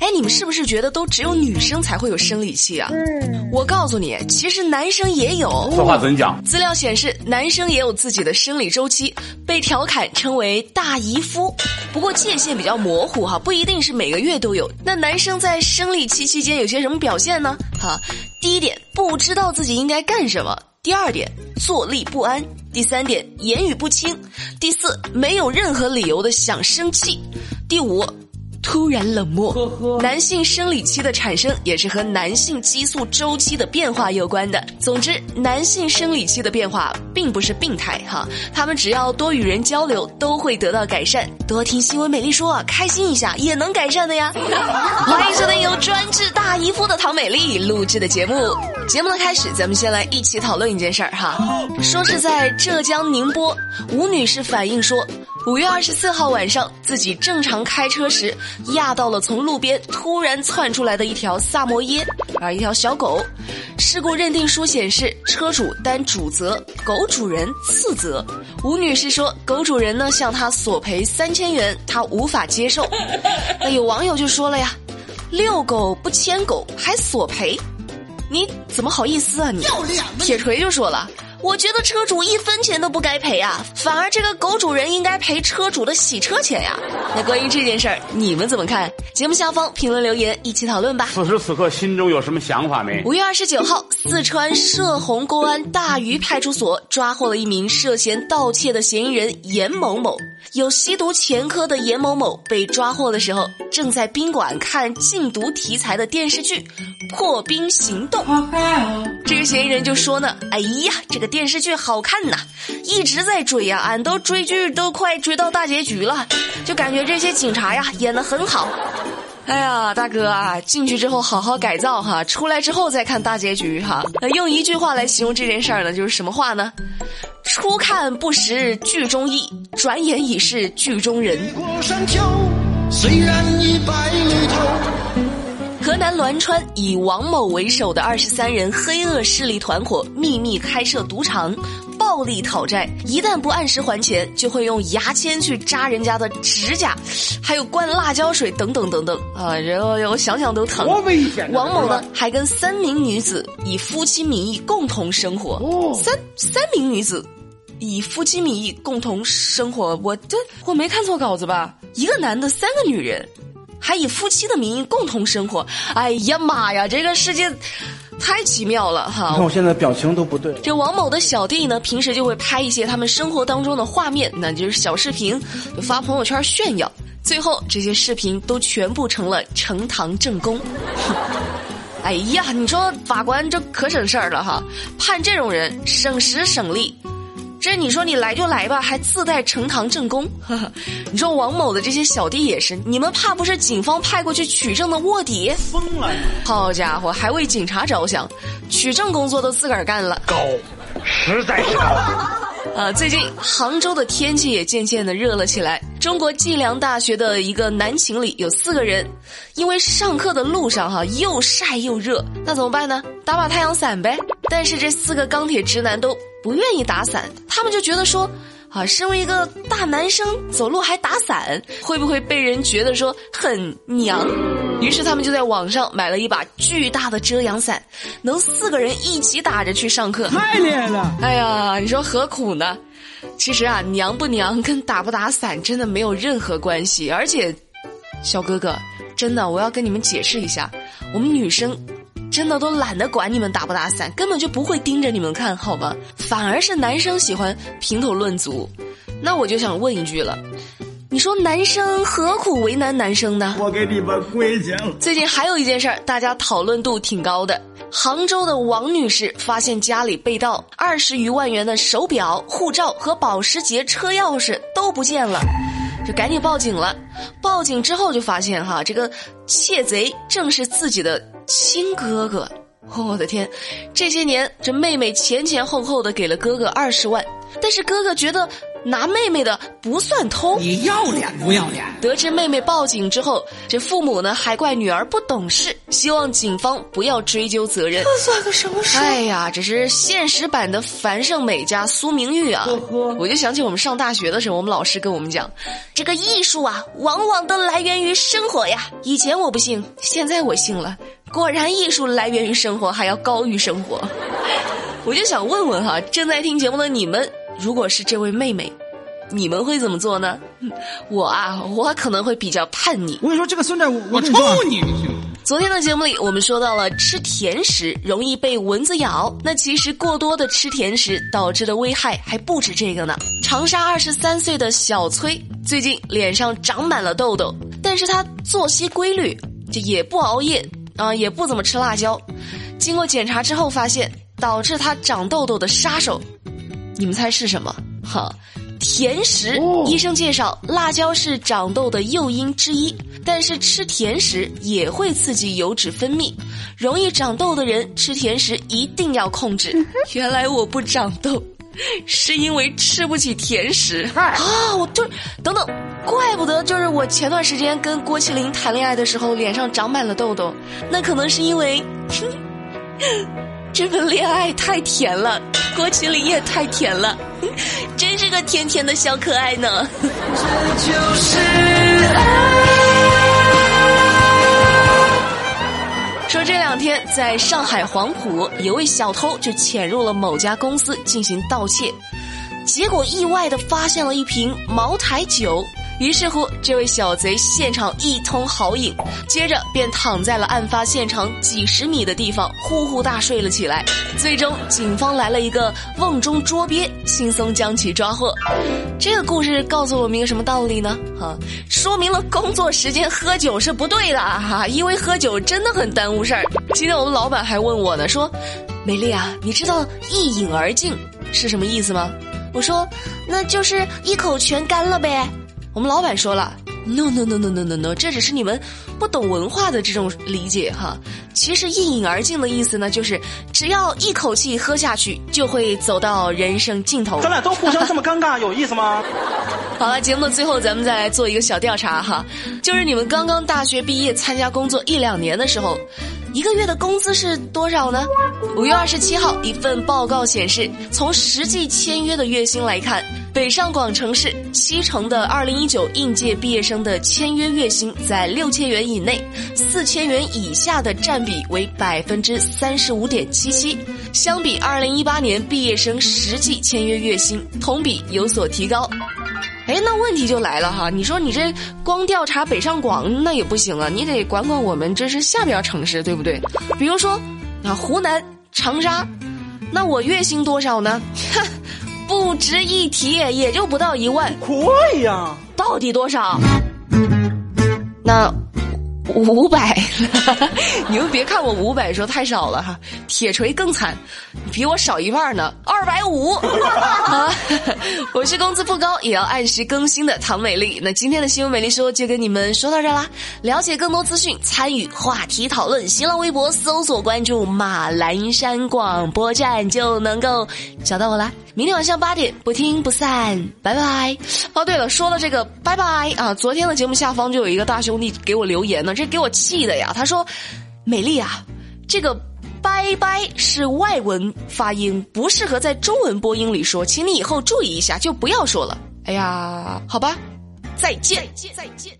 哎，你们是不是觉得都只有女生才会有生理期啊？嗯，我告诉你，其实男生也有。这话怎讲？资料显示，男生也有自己的生理周期，被调侃称为“大姨夫”。不过界限比较模糊哈，不一定是每个月都有。那男生在生理期期间有些什么表现呢？哈，第一点，不知道自己应该干什么；第二点，坐立不安；第三点，言语不清；第四，没有任何理由的想生气；第五。突然冷漠，男性生理期的产生也是和男性激素周期的变化有关的。总之，男性生理期的变化并不是病态哈，他们只要多与人交流，都会得到改善。多听新闻美丽说，开心一下也能改善的呀。欢迎收听由专治大姨夫的唐美丽录制的节目。节目的开始，咱们先来一起讨论一件事儿哈，说是在浙江宁波，吴女士反映说。五月二十四号晚上，自己正常开车时，压到了从路边突然窜出来的一条萨摩耶，啊，一条小狗。事故认定书显示，车主担主责，狗主人次责。吴女士说，狗主人呢向她索赔三千元，她无法接受。那有网友就说了呀，遛狗不牵狗还索赔，你怎么好意思啊你？铁锤就说了。我觉得车主一分钱都不该赔啊，反而这个狗主人应该赔车主的洗车钱呀。那关于这件事儿，你们怎么看？节目下方评论留言，一起讨论吧。此时此刻，心中有什么想法没？五月二十九号，四川射洪公安大余派出所抓获了一名涉嫌盗窃的嫌疑人严某某。有吸毒前科的严某某被抓获的时候，正在宾馆看禁毒题材的电视剧《破冰行动》。这个嫌疑人就说呢：“哎呀，这个电视剧好看呐，一直在追呀，俺都追剧都快追到大结局了，就感觉这些警察呀演的很好。哎呀，大哥啊，进去之后好好改造哈，出来之后再看大结局哈。用一句话来形容这件事儿呢，就是什么话呢？”初看不识剧中意，转眼已是剧中人。河南栾川以王某为首的二十三人黑恶势力团伙秘密开设赌场，暴力讨债。一旦不按时还钱，就会用牙签去扎人家的指甲，还有灌辣椒水等等等等啊！然后我想想都疼。多危险王某呢，还跟三名女子以夫妻名义共同生活。哦三三名女子。以夫妻名义共同生活，我这我没看错稿子吧？一个男的，三个女人，还以夫妻的名义共同生活。哎呀妈呀，这个世界太奇妙了哈！你看我现在表情都不对。这王某的小弟呢，平时就会拍一些他们生活当中的画面，那就是小视频，就发朋友圈炫耀。最后这些视频都全部成了呈堂证供。哎呀，你说法官这可省事儿了哈，判这种人省时省力。这你说你来就来吧，还自带呈堂证供。你说王某的这些小弟也是，你们怕不是警方派过去取证的卧底？疯了！好家伙，还为警察着想，取证工作都自个儿干了。高，实在是高。啊，最近杭州的天气也渐渐的热了起来。中国计量大学的一个男情里有四个人，因为上课的路上哈又晒又热，那怎么办呢？打把太阳伞呗。但是这四个钢铁直男都。不愿意打伞，他们就觉得说，啊，身为一个大男生，走路还打伞，会不会被人觉得说很娘？于是他们就在网上买了一把巨大的遮阳伞，能四个人一起打着去上课。太厉害了！哎呀，你说何苦呢？其实啊，娘不娘跟打不打伞真的没有任何关系。而且，小哥哥，真的，我要跟你们解释一下，我们女生。真的都懒得管你们打不打伞，根本就不会盯着你们看好吧？反而是男生喜欢评头论足。那我就想问一句了，你说男生何苦为难男生呢？我给你们跪下了。最近还有一件事儿，大家讨论度挺高的。杭州的王女士发现家里被盗，二十余万元的手表、护照和保时捷车钥匙都不见了。就赶紧报警了，报警之后就发现哈，这个窃贼正是自己的亲哥哥。我的天，这些年这妹妹前前后后的给了哥哥二十万，但是哥哥觉得拿妹妹的不算偷。你要脸不要脸？得知妹妹报警之后，这父母呢还怪女儿不懂事，希望警方不要追究责任。这算个什么事？哎呀，这是现实版的樊胜美加苏明玉啊！我就想起我们上大学的时候，我们老师跟我们讲，这个艺术啊，往往都来源于生活呀。以前我不信，现在我信了。果然，艺术来源于生活，还要高于生活。我就想问问哈，正在听节目的你们，如果是这位妹妹，你们会怎么做呢？我啊，我可能会比较叛逆。我跟你说，这个孙子，我抽你！昨天的节目里，我们说到了吃甜食容易被蚊子咬，那其实过多的吃甜食导致的危害还不止这个呢。长沙二十三岁的小崔最近脸上长满了痘痘，但是他作息规律，就也不熬夜啊、也不怎么吃辣椒。经过检查之后，发现导致他长痘痘的杀手，你们猜是什么？哈，甜食。医生介绍，辣椒是长痘的诱因之一，但是吃甜食也会刺激油脂分泌，容易长痘的人吃甜食一定要控制。原来我不长痘。是因为吃不起甜食啊！我就等等，怪不得就是我前段时间跟郭麒麟谈恋爱的时候，脸上长满了痘痘，那可能是因为，这份恋爱太甜了，郭麒麟也太甜了，真是个甜甜的小可爱呢。这就是爱说这两天在上海黄埔，有位小偷就潜入了某家公司进行盗窃，结果意外的发现了一瓶茅台酒。于是乎，这位小贼现场一通豪饮，接着便躺在了案发现场几十米的地方呼呼大睡了起来。最终，警方来了一个瓮中捉鳖，轻松将其抓获。这个故事告诉我们一个什么道理呢？哈，说明了工作时间喝酒是不对的哈，因为喝酒真的很耽误事儿。今天我们老板还问我呢，说：“美丽啊，你知道一饮而尽是什么意思吗？”我说：“那就是一口全干了呗。”我们老板说了，no no no no no no no，这只是你们不懂文化的这种理解哈。其实一饮而尽的意思呢，就是只要一口气喝下去，就会走到人生尽头。咱俩都互相这么尴尬，有意思吗？好了，节目的最后，咱们再来做一个小调查哈，就是你们刚刚大学毕业参加工作一两年的时候，一个月的工资是多少呢？五月二十七号，一份报告显示，从实际签约的月薪来看，北上广城市七成的二零一九应届毕业生的签约月薪在六千元以内，四千元以下的占比为百分之三十五点七七，相比二零一八年毕业生实际签约月薪，同比有所提高。哎，那问题就来了哈！你说你这光调查北上广那也不行啊，你得管管我们这是下边城市，对不对？比如说啊，湖南长沙，那我月薪多少呢？哼，不值一提，也就不到一万，可以呀、到底多少？那五百，你们别看我五百说太少了哈，铁锤更惨，比我少一半呢，二百五 啊！我是工资不高也要按时更新的唐美丽。那今天的新闻美丽说就跟你们说到这儿啦。了解更多资讯，参与话题讨论，新浪微博搜索关注马栏山广播站就能够找到我啦。明天晚上八点不听不散，拜拜。哦，对了，说了这个拜拜啊，昨天的节目下方就有一个大兄弟给我留言呢，这给我气的呀。他说：“美丽啊，这个拜拜是外文发音，不适合在中文播音里说，请你以后注意一下，就不要说了。”哎呀，好吧，再见，再见。